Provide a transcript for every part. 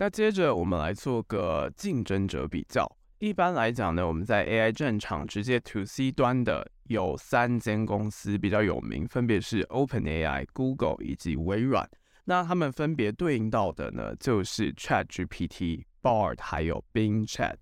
那接着我们来做个竞争者比较。一般来讲呢，我们在 AI 战场直接 To C 端的有三间公司比较有名，分别是 OpenAI、Google 以及微软。那他们分别对应到的呢，就是 ChatGPT、Bard 还有 Bing Chat。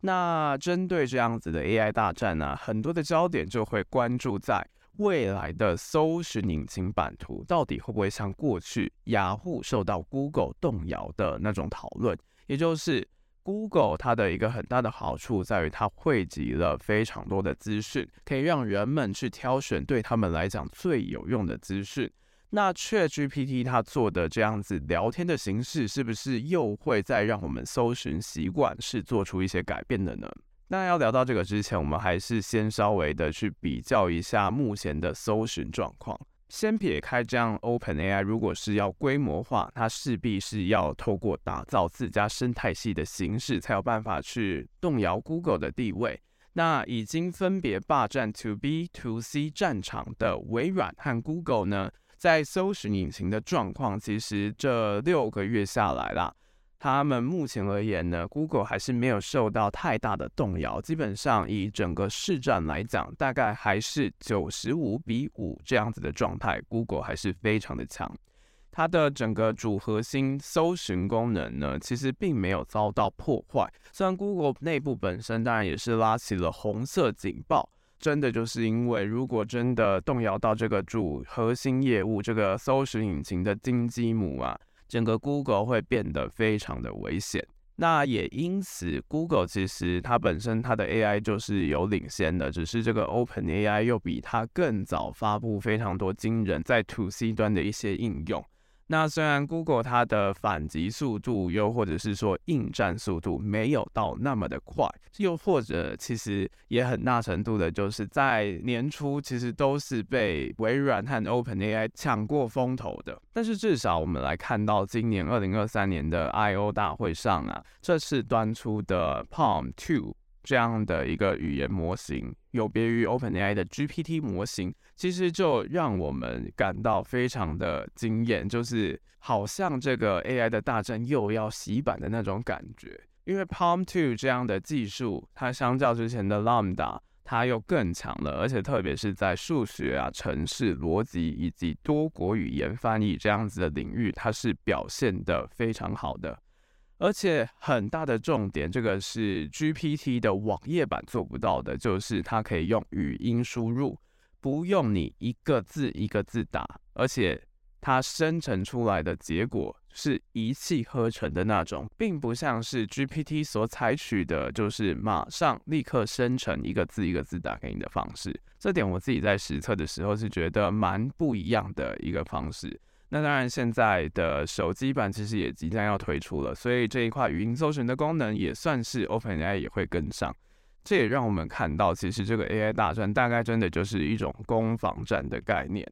那针对这样子的 AI 大战呢，很多的焦点就会关注在未来的搜寻引擎版图到底会不会像过去雅虎受到 Google 动摇的那种讨论，也就是。Google 它的一个很大的好处在于它汇集了非常多的资讯，可以让人们去挑选对他们来讲最有用的资讯。那 ChatGPT 它做的这样子聊天的形式，是不是又会再让我们搜寻习惯是做出一些改变的呢？那要聊到这个之前，我们还是先稍微的去比较一下目前的搜寻状况。先撇开这样，OpenAI 如果是要规模化，它势必是要透过打造自家生态系的形式，才有办法去动摇 Google 的地位。那已经分别霸占 To B、To C 战场的微软和 Google 呢，在搜寻引擎的状况，其实这六个月下来啦。他们目前而言呢，Google 还是没有受到太大的动摇。基本上以整个市占来讲，大概还是九十五比五这样子的状态。Google 还是非常的强。它的整个主核心搜寻功能呢，其实并没有遭到破坏。虽然 Google 内部本身当然也是拉起了红色警报，真的就是因为如果真的动摇到这个主核心业务，这个搜寻引擎的金鸡母啊。整个 Google 会变得非常的危险，那也因此，Google 其实它本身它的 AI 就是有领先的，只是这个 OpenAI 又比它更早发布非常多惊人在 To C 端的一些应用。那虽然 Google 它的反击速度，又或者是说应战速度没有到那么的快，又或者其实也很大程度的就是在年初其实都是被微软和 OpenAI 抢过风头的。但是至少我们来看到今年二零二三年的 I/O 大会上啊，这次端出的 PaLM 2。这样的一个语言模型，有别于 OpenAI 的 GPT 模型，其实就让我们感到非常的惊艳，就是好像这个 AI 的大战又要洗版的那种感觉。因为 PaLM 2这样的技术，它相较之前的 Lambda，它又更强了，而且特别是在数学啊、程式逻辑以及多国语言翻译这样子的领域，它是表现得非常好的。而且很大的重点，这个是 GPT 的网页版做不到的，就是它可以用语音输入，不用你一个字一个字打，而且它生成出来的结果是一气呵成的那种，并不像是 GPT 所采取的，就是马上立刻生成一个字一个字打给你的方式。这点我自己在实测的时候是觉得蛮不一样的一个方式。那当然，现在的手机版其实也即将要推出了，所以这一块语音搜寻的功能也算是 OpenAI 也会跟上。这也让我们看到，其实这个 AI 大战大概真的就是一种攻防战的概念。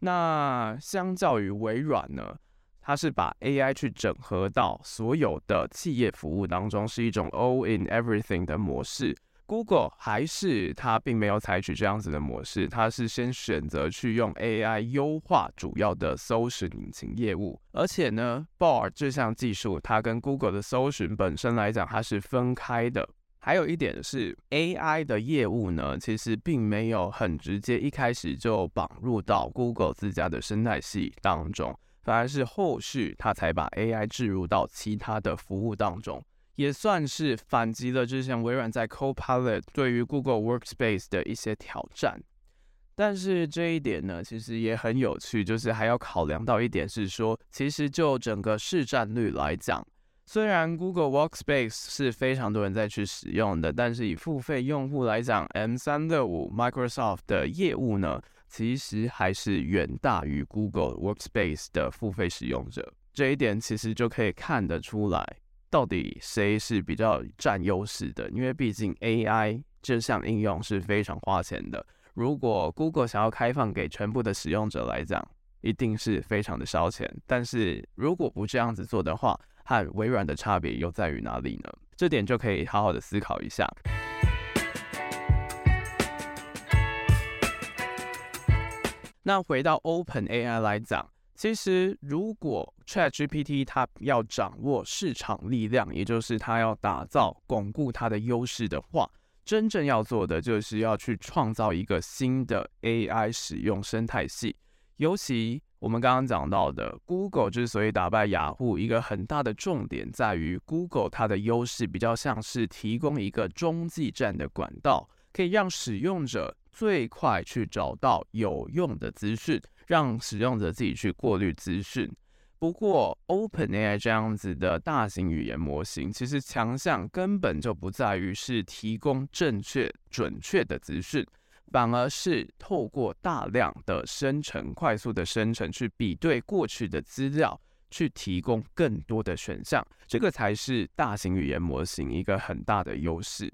那相较于微软呢，它是把 AI 去整合到所有的企业服务当中，是一种 All in Everything 的模式。Google 还是它并没有采取这样子的模式，它是先选择去用 AI 优化主要的搜寻引擎业务，而且呢，Bard 这项技术它跟 Google 的搜寻本身来讲它是分开的。还有一点是 AI 的业务呢，其实并没有很直接一开始就绑入到 Google 自家的生态系当中，反而是后续它才把 AI 置入到其他的服务当中。也算是反击了之前微软在 Copilot 对于 Google Workspace 的一些挑战，但是这一点呢，其实也很有趣，就是还要考量到一点是说，其实就整个市占率来讲，虽然 Google Workspace 是非常多人在去使用的，但是以付费用户来讲，M365 Microsoft 的业务呢，其实还是远大于 Google Workspace 的付费使用者，这一点其实就可以看得出来。到底谁是比较占优势的？因为毕竟 AI 这项应用是非常花钱的。如果 Google 想要开放给全部的使用者来讲，一定是非常的烧钱。但是如果不这样子做的话，和微软的差别又在于哪里呢？这点就可以好好的思考一下。那回到 OpenAI 来讲。其实，如果 ChatGPT 它要掌握市场力量，也就是它要打造、巩固它的优势的话，真正要做的就是要去创造一个新的 AI 使用生态系。尤其我们刚刚讲到的，Google 之所以打败雅虎，一个很大的重点在于 Google 它的优势比较像是提供一个中继站的管道，可以让使用者最快去找到有用的资讯。让使用者自己去过滤资讯。不过，OpenAI 这样子的大型语言模型，其实强项根本就不在于是提供正确、准确的资讯，反而是透过大量的生成、快速的生成，去比对过去的资料，去提供更多的选项。这个才是大型语言模型一个很大的优势。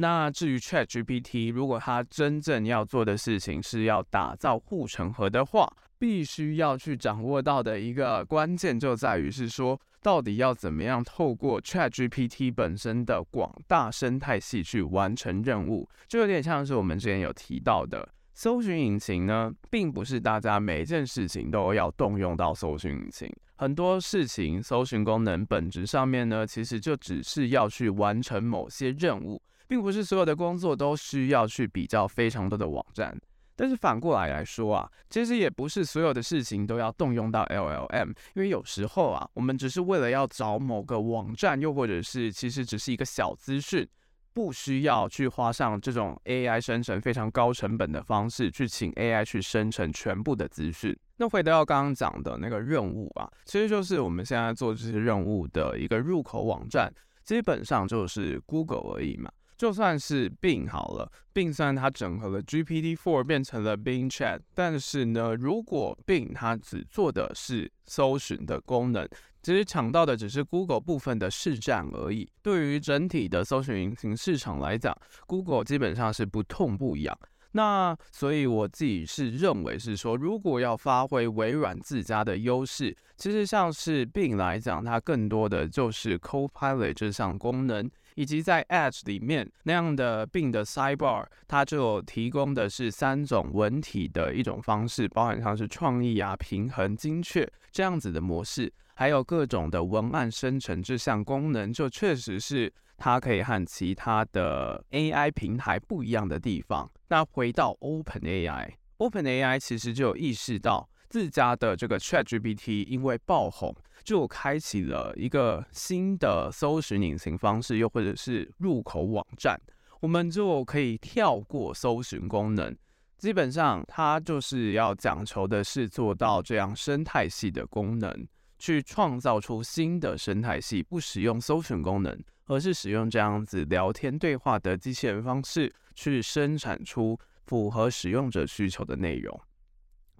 那至于 ChatGPT，如果它真正要做的事情是要打造护城河的话，必须要去掌握到的一个关键就在于是说，到底要怎么样透过 ChatGPT 本身的广大生态系去完成任务，就有点像是我们之前有提到的，搜寻引擎呢，并不是大家每一件事情都要动用到搜寻引擎，很多事情搜寻功能本质上面呢，其实就只是要去完成某些任务。并不是所有的工作都需要去比较非常多的网站，但是反过来来说啊，其实也不是所有的事情都要动用到 LLM，因为有时候啊，我们只是为了要找某个网站，又或者是其实只是一个小资讯，不需要去花上这种 AI 生成非常高成本的方式去请 AI 去生成全部的资讯。那回到刚刚讲的那个任务啊，其实就是我们现在做这些任务的一个入口网站，基本上就是 Google 而已嘛。就算是 Bing 好了，Bing 虽然它整合了 GPT-4 变成了 Bing Chat，但是呢，如果 Bing 它只做的是搜寻的功能，其实抢到的只是 Google 部分的市占而已。对于整体的搜寻引擎市场来讲，Google 基本上是不痛不痒。那所以我自己是认为是说，如果要发挥微软自家的优势，其实像是 Bing 来讲，它更多的就是 Copilot 这项功能。以及在 Edge 里面那样的 Bing 的 Sidebar，它就提供的是三种文体的一种方式，包含像是创意啊、平衡、精确这样子的模式，还有各种的文案生成这项功能，就确实是它可以和其他的 AI 平台不一样的地方。那回到 OpenAI，OpenAI 其实就有意识到自家的这个 ChatGPT 因为爆红。就开启了一个新的搜寻引擎方式，又或者是入口网站，我们就可以跳过搜寻功能。基本上，它就是要讲求的是做到这样生态系的功能，去创造出新的生态系，不使用搜寻功能，而是使用这样子聊天对话的机器人方式，去生产出符合使用者需求的内容。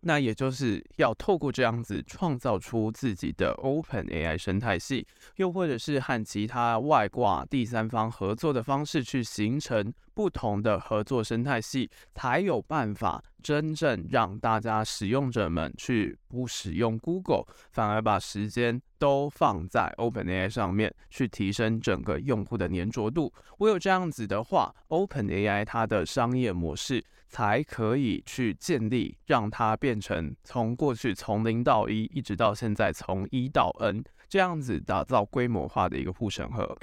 那也就是要透过这样子创造出自己的 Open AI 生态系，又或者是和其他外挂第三方合作的方式去形成不同的合作生态系，才有办法真正让大家使用者们去不使用 Google，反而把时间都放在 Open AI 上面，去提升整个用户的粘着度。唯有这样子的话，Open AI 它的商业模式。才可以去建立，让它变成从过去从零到一，一直到现在从一到 N 这样子打造规模化的一个护城河。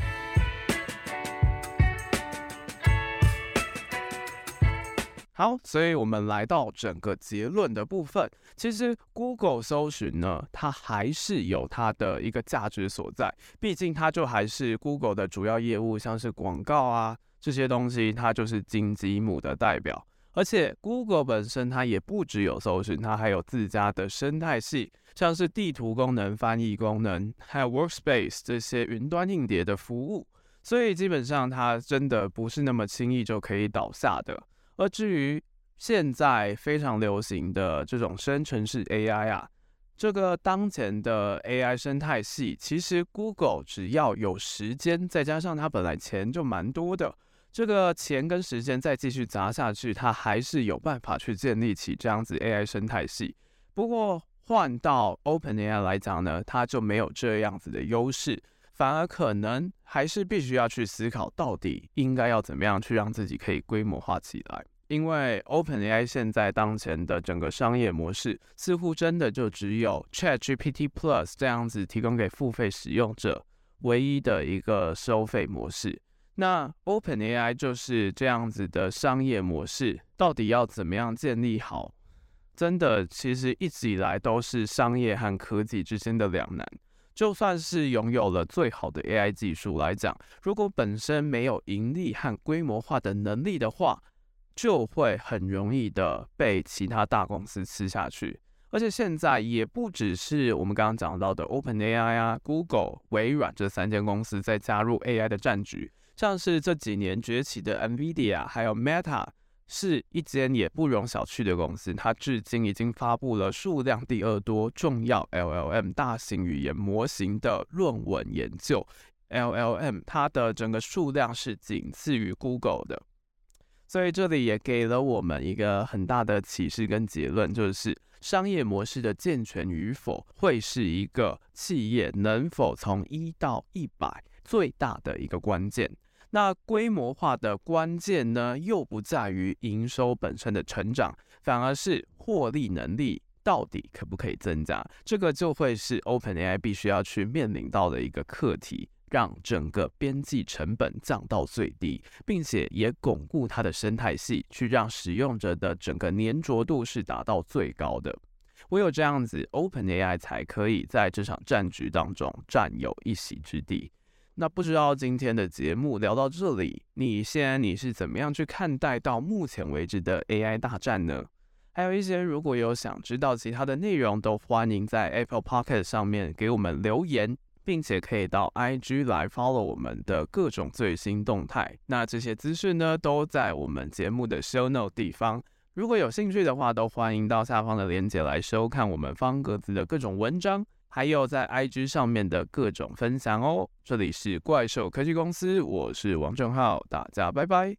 好，所以我们来到整个结论的部分。其实 Google 搜寻呢，它还是有它的一个价值所在，毕竟它就还是 Google 的主要业务，像是广告啊这些东西，它就是金鸡母的代表。而且，Google 本身它也不只有搜寻，它还有自家的生态系，像是地图功能、翻译功能，还有 Workspace 这些云端硬碟的服务。所以基本上它真的不是那么轻易就可以倒下的。而至于现在非常流行的这种生成式 AI 啊，这个当前的 AI 生态系，其实 Google 只要有时间，再加上它本来钱就蛮多的。这个钱跟时间再继续砸下去，它还是有办法去建立起这样子 AI 生态系。不过换到 OpenAI 来讲呢，它就没有这样子的优势，反而可能还是必须要去思考，到底应该要怎么样去让自己可以规模化起来。因为 OpenAI 现在当前的整个商业模式，似乎真的就只有 ChatGPT Plus 这样子提供给付费使用者唯一的一个收费模式。那 OpenAI 就是这样子的商业模式，到底要怎么样建立好？真的，其实一直以来都是商业和科技之间的两难。就算是拥有了最好的 AI 技术来讲，如果本身没有盈利和规模化的能力的话，就会很容易的被其他大公司吃下去。而且现在也不只是我们刚刚讲到的 OpenAI 啊、Google、微软这三间公司在加入 AI 的战局。像是这几年崛起的 NVIDIA，还有 Meta，是一间也不容小觑的公司。它至今已经发布了数量第二多重要 LLM 大型语言模型的论文研究。LLM 它的整个数量是仅次于 Google 的。所以这里也给了我们一个很大的启示跟结论，就是商业模式的健全与否，会是一个企业能否从一到一百最大的一个关键。那规模化的关键呢，又不在于营收本身的成长，反而是获利能力到底可不可以增加？这个就会是 OpenAI 必须要去面临到的一个课题，让整个边际成本降到最低，并且也巩固它的生态系，去让使用者的整个黏着度是达到最高的。唯有这样子，OpenAI 才可以在这场战局当中占有一席之地。那不知道今天的节目聊到这里，你现在你是怎么样去看待到目前为止的 AI 大战呢？还有一些如果有想知道其他的内容，都欢迎在 Apple Podcast 上面给我们留言，并且可以到 IG 来 follow 我们的各种最新动态。那这些资讯呢，都在我们节目的 Show Note 地方。如果有兴趣的话，都欢迎到下方的链接来收看我们方格子的各种文章。还有在 IG 上面的各种分享哦。这里是怪兽科技公司，我是王正浩，大家拜拜。